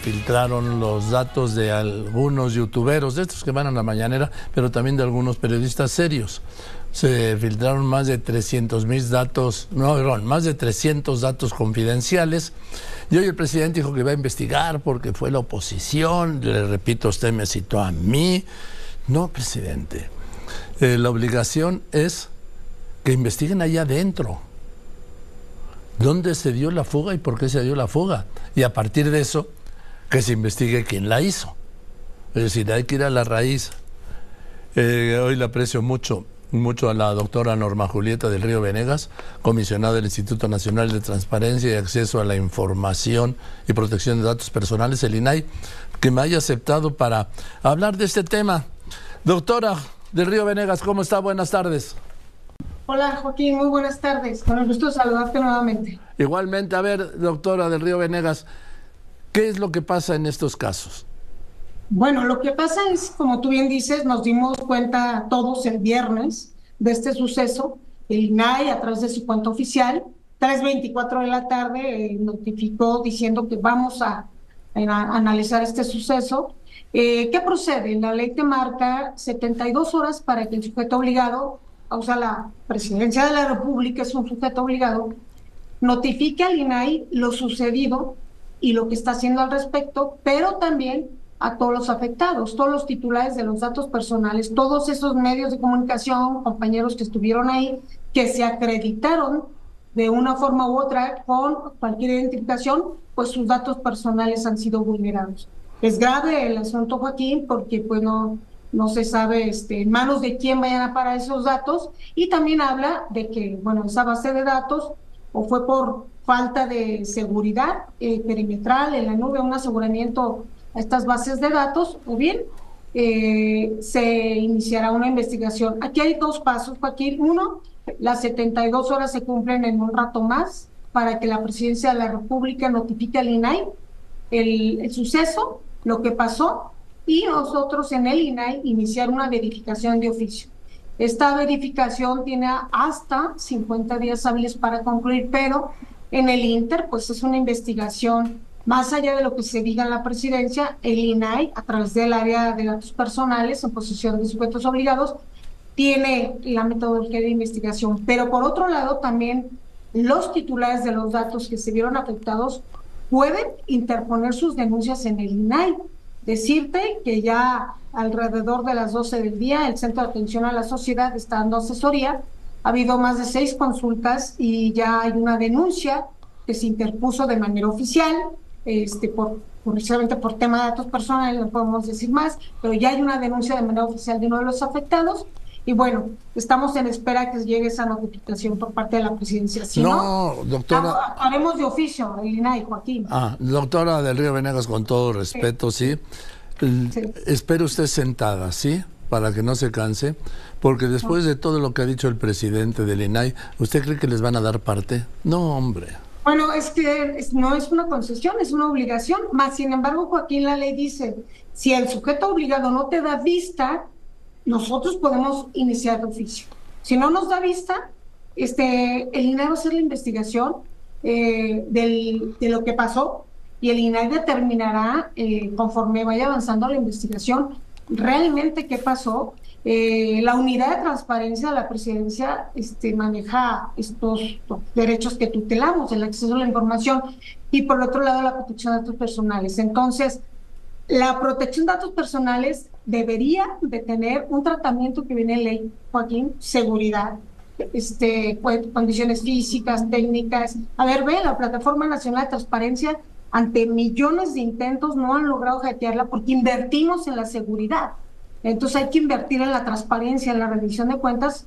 filtraron los datos de algunos youtuberos, de estos que van a la mañanera, pero también de algunos periodistas serios. Se filtraron más de 300 mil datos, no, perdón, más de 300 datos confidenciales. Y hoy el presidente dijo que va a investigar porque fue la oposición. Le repito, usted me citó a mí. No, presidente. Eh, la obligación es que investiguen allá adentro. ¿Dónde se dio la fuga y por qué se dio la fuga? Y a partir de eso, que se investigue quién la hizo. Es decir, hay que ir a la raíz. Eh, hoy le aprecio mucho, mucho a la doctora Norma Julieta del Río Venegas, comisionada del Instituto Nacional de Transparencia y Acceso a la Información y Protección de Datos Personales, el INAI, que me haya aceptado para hablar de este tema. Doctora del Río Venegas, ¿cómo está? Buenas tardes. Hola Joaquín, muy buenas tardes. Con el gusto de saludarte nuevamente. Igualmente, a ver, doctora del Río Venegas, ¿Qué es lo que pasa en estos casos? Bueno, lo que pasa es, como tú bien dices, nos dimos cuenta todos el viernes de este suceso. El INAI, a través de su cuenta oficial, 3.24 de la tarde, eh, notificó diciendo que vamos a, analizar este suceso. Eh, ¿Qué procede? La ley te marca 72 horas para que el sujeto obligado, o sea, la presidencia de la República es un sujeto obligado, notifique al INAI lo sucedido y lo que está haciendo al respecto, pero también a todos los afectados, todos los titulares de los datos personales, todos esos medios de comunicación, compañeros que estuvieron ahí, que se acreditaron de una forma u otra con cualquier identificación, pues sus datos personales han sido vulnerados. Es grave el asunto, Joaquín, porque pues no, no se sabe este, en manos de quién vayan a parar esos datos y también habla de que, bueno, esa base de datos o fue por falta de seguridad eh, perimetral en la nube, un aseguramiento a estas bases de datos, o bien eh, se iniciará una investigación. Aquí hay dos pasos, Joaquín. Uno, las 72 horas se cumplen en un rato más para que la presidencia de la República notifique al INAI el, el suceso, lo que pasó, y nosotros en el INAI iniciar una verificación de oficio. Esta verificación tiene hasta 50 días hábiles para concluir, pero en el Inter, pues es una investigación más allá de lo que se diga en la presidencia, el INAI, a través del área de datos personales en posesión de sujetos obligados, tiene la metodología de investigación. Pero por otro lado, también los titulares de los datos que se vieron afectados pueden interponer sus denuncias en el INAI. Decirte que ya alrededor de las 12 del día el Centro de Atención a la Sociedad está dando asesoría ha habido más de seis consultas y ya hay una denuncia que se interpuso de manera oficial, este, por, precisamente por tema de datos personales, no podemos decir más, pero ya hay una denuncia de manera oficial de uno de los afectados. Y bueno, estamos en espera que llegue esa notificación por parte de la presidencia. no, doctora. Haremos de oficio, Elina y Joaquín. Ah, doctora del Río Venegas, con todo respeto, sí. sí. Espero usted sentada, ¿sí? Para que no se canse, porque después de todo lo que ha dicho el presidente del INAI, ¿usted cree que les van a dar parte? No, hombre. Bueno, es que no es una concesión, es una obligación. Más sin embargo, Joaquín, la ley dice, si el sujeto obligado no te da vista, nosotros podemos iniciar oficio. Si no nos da vista, este, el INAI va a hacer la investigación eh, del, de lo que pasó y el INAI determinará, eh, conforme vaya avanzando la investigación, realmente qué pasó. Eh, la unidad de transparencia de la presidencia este, maneja estos, derechos que tutelamos, el acceso a la información y por otro lado la protección de datos personales. Entonces, la protección de datos personales debería de tener un tratamiento que viene en ley, Joaquín, seguridad, este, pues, condiciones físicas, técnicas. A ver, ve, la Plataforma Nacional de Transparencia ante millones de intentos no han logrado hackearla porque invertimos en la seguridad. Entonces hay que invertir en la transparencia, en la rendición de cuentas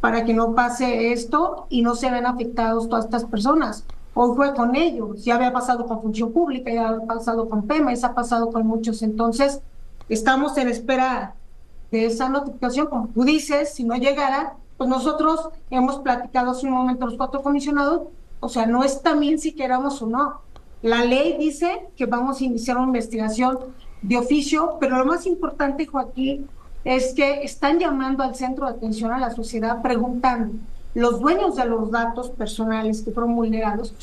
para que no pase esto y no se vean afectados todas estas personas. Hoy fue con ellos, ya había pasado con Función Pública, ya había pasado con PEMA, ha pasado con muchos. Entonces, estamos en espera de esa notificación. Como tú dices, si no llegara, pues nosotros hemos platicado hace un momento los cuatro comisionados, o sea, no es también si queramos o no, la ley dice que vamos a iniciar una investigación de oficio, pero lo más importante, Joaquín, es que están llamando al centro de atención a la sociedad preguntando, los dueños de los datos personales que fueron vulnerados,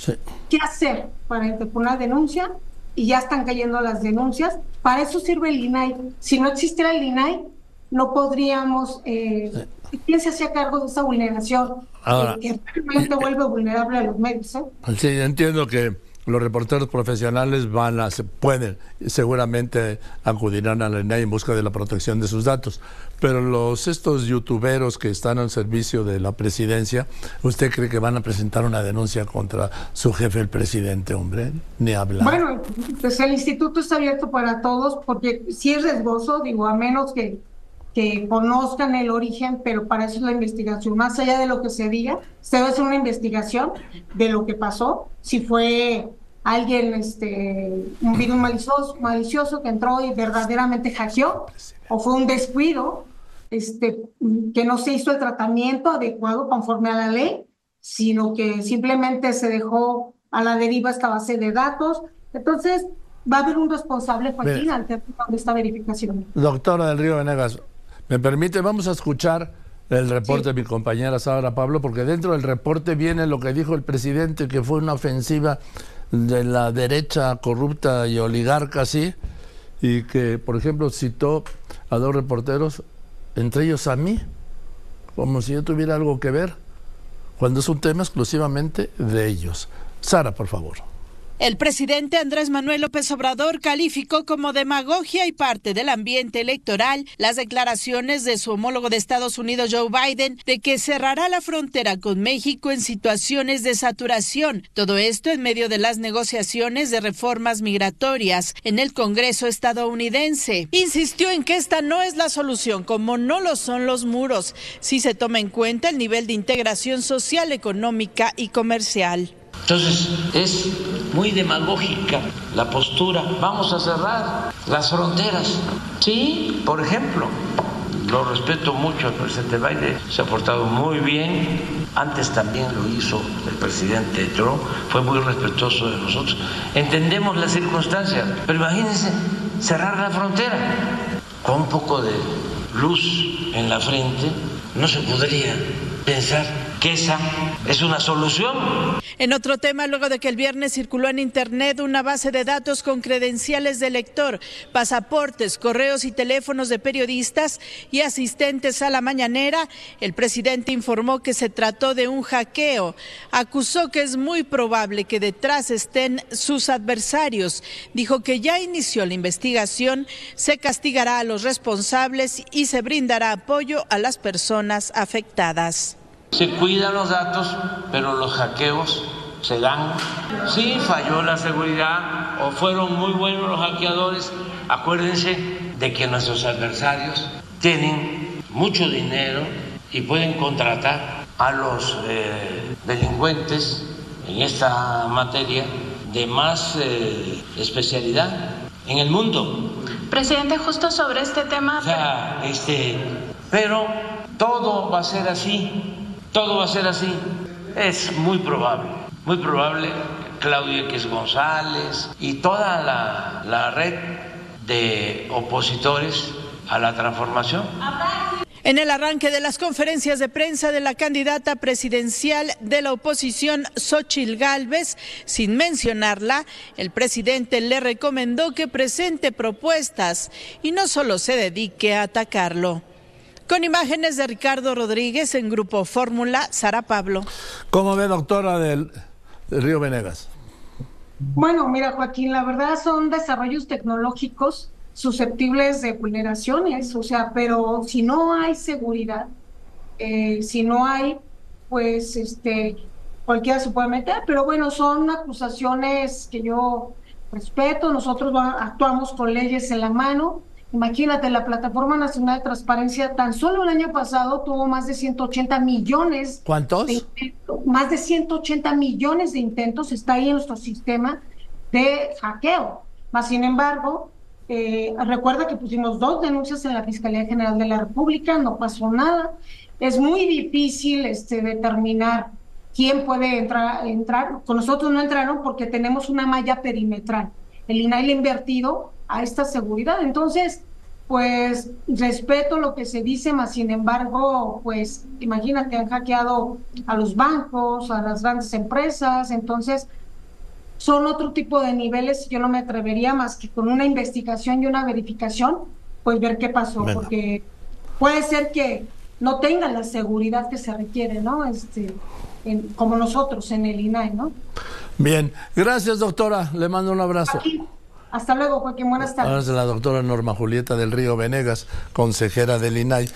¿qué hacer para interponer denuncia y ya están cayendo las denuncias. Para eso sirve el INAI. Si no existiera el INAI, no podríamos... Eh, ¿Quién se hacía cargo de esa vulneración? Ahora, que realmente vuelve vulnerable a los medios. ¿eh? Sí, entiendo que los reporteros profesionales van a, se pueden, seguramente acudirán a la INAI en busca de la protección de sus datos. Pero los estos youtuberos que están al servicio de la presidencia, ¿usted cree que van a presentar una denuncia contra su jefe, el presidente, hombre? Ni hablar. Bueno, pues el instituto está abierto para todos, porque si es riesgoso, digo, a menos que que conozcan el origen, pero para eso es la investigación. Más allá de lo que se diga, se debe hacer una investigación de lo que pasó, si fue alguien, este, un virus malicioso, malicioso que entró y verdaderamente hackeó, o fue un descuido, este, que no se hizo el tratamiento adecuado conforme a la ley, sino que simplemente se dejó a la deriva esta base de datos. Entonces, va a haber un responsable, Joaquín, de esta verificación. Doctora del Río Venegas, ¿Me permite? Vamos a escuchar el reporte de mi compañera Sara Pablo, porque dentro del reporte viene lo que dijo el presidente, que fue una ofensiva de la derecha corrupta y oligarca, sí, y que, por ejemplo, citó a dos reporteros, entre ellos a mí, como si yo tuviera algo que ver, cuando es un tema exclusivamente de ellos. Sara, por favor. El presidente Andrés Manuel López Obrador calificó como demagogia y parte del ambiente electoral las declaraciones de su homólogo de Estados Unidos Joe Biden de que cerrará la frontera con México en situaciones de saturación. Todo esto en medio de las negociaciones de reformas migratorias en el Congreso estadounidense. Insistió en que esta no es la solución, como no lo son los muros, si se toma en cuenta el nivel de integración social, económica y comercial. Entonces es muy demagógica la postura. Vamos a cerrar las fronteras. Sí, por ejemplo, lo respeto mucho al presidente Biden, se ha portado muy bien. Antes también lo hizo el presidente Trump, fue muy respetuoso de nosotros. Entendemos las circunstancias, pero imagínense cerrar la frontera con un poco de luz en la frente, no se podría pensar que es una solución. En otro tema, luego de que el viernes circuló en Internet una base de datos con credenciales de lector, pasaportes, correos y teléfonos de periodistas y asistentes a la mañanera, el presidente informó que se trató de un hackeo. Acusó que es muy probable que detrás estén sus adversarios. Dijo que ya inició la investigación, se castigará a los responsables y se brindará apoyo a las personas afectadas. Se cuidan los datos, pero los hackeos se dan. Sí, falló la seguridad o fueron muy buenos los hackeadores. Acuérdense de que nuestros adversarios tienen mucho dinero y pueden contratar a los eh, delincuentes en esta materia de más eh, especialidad en el mundo. Presidente, justo sobre este tema. O sea, este, pero todo va a ser así todo va a ser así. Es muy probable, muy probable Claudio X González y toda la, la red de opositores a la transformación. En el arranque de las conferencias de prensa de la candidata presidencial de la oposición, Xochil Gálvez, sin mencionarla, el presidente le recomendó que presente propuestas y no solo se dedique a atacarlo. Con imágenes de Ricardo Rodríguez en Grupo Fórmula, Sara Pablo. ¿Cómo ve, doctora del, Río Venegas? Bueno, mira, Joaquín, la verdad son desarrollos tecnológicos susceptibles de vulneraciones, o sea, pero si no hay seguridad, eh, si no hay, pues, este, cualquiera se puede meter, pero bueno, son acusaciones que yo respeto, nosotros actuamos con leyes en la mano, Imagínate, la Plataforma Nacional de Transparencia tan solo el año pasado tuvo más de 180 millones. ¿Cuántos? más de 180 millones de intentos está ahí en nuestro sistema de hackeo. Más sin embargo, eh, recuerda que pusimos dos denuncias en la Fiscalía General de la República, no pasó nada. Es muy difícil este, determinar quién puede entrar, entrar. Con nosotros no entraron porque tenemos una malla perimetral. El INAI le ha invertido a esta seguridad. Entonces, pues respeto lo que se dice, más sin embargo, pues imagínate, han hackeado a los bancos, a las grandes empresas, entonces son otro tipo de niveles, yo no me atrevería más que con una investigación y una verificación, pues ver qué pasó, porque puede ser que no tengan la seguridad que se requiere, ¿no? Este, como nosotros en el INAI, ¿no? Bien, gracias doctora, le mando un abrazo. Hasta luego, Joaquín, buenas tardes. Ahora es la doctora Norma Julieta del Río Venegas, consejera del INAI.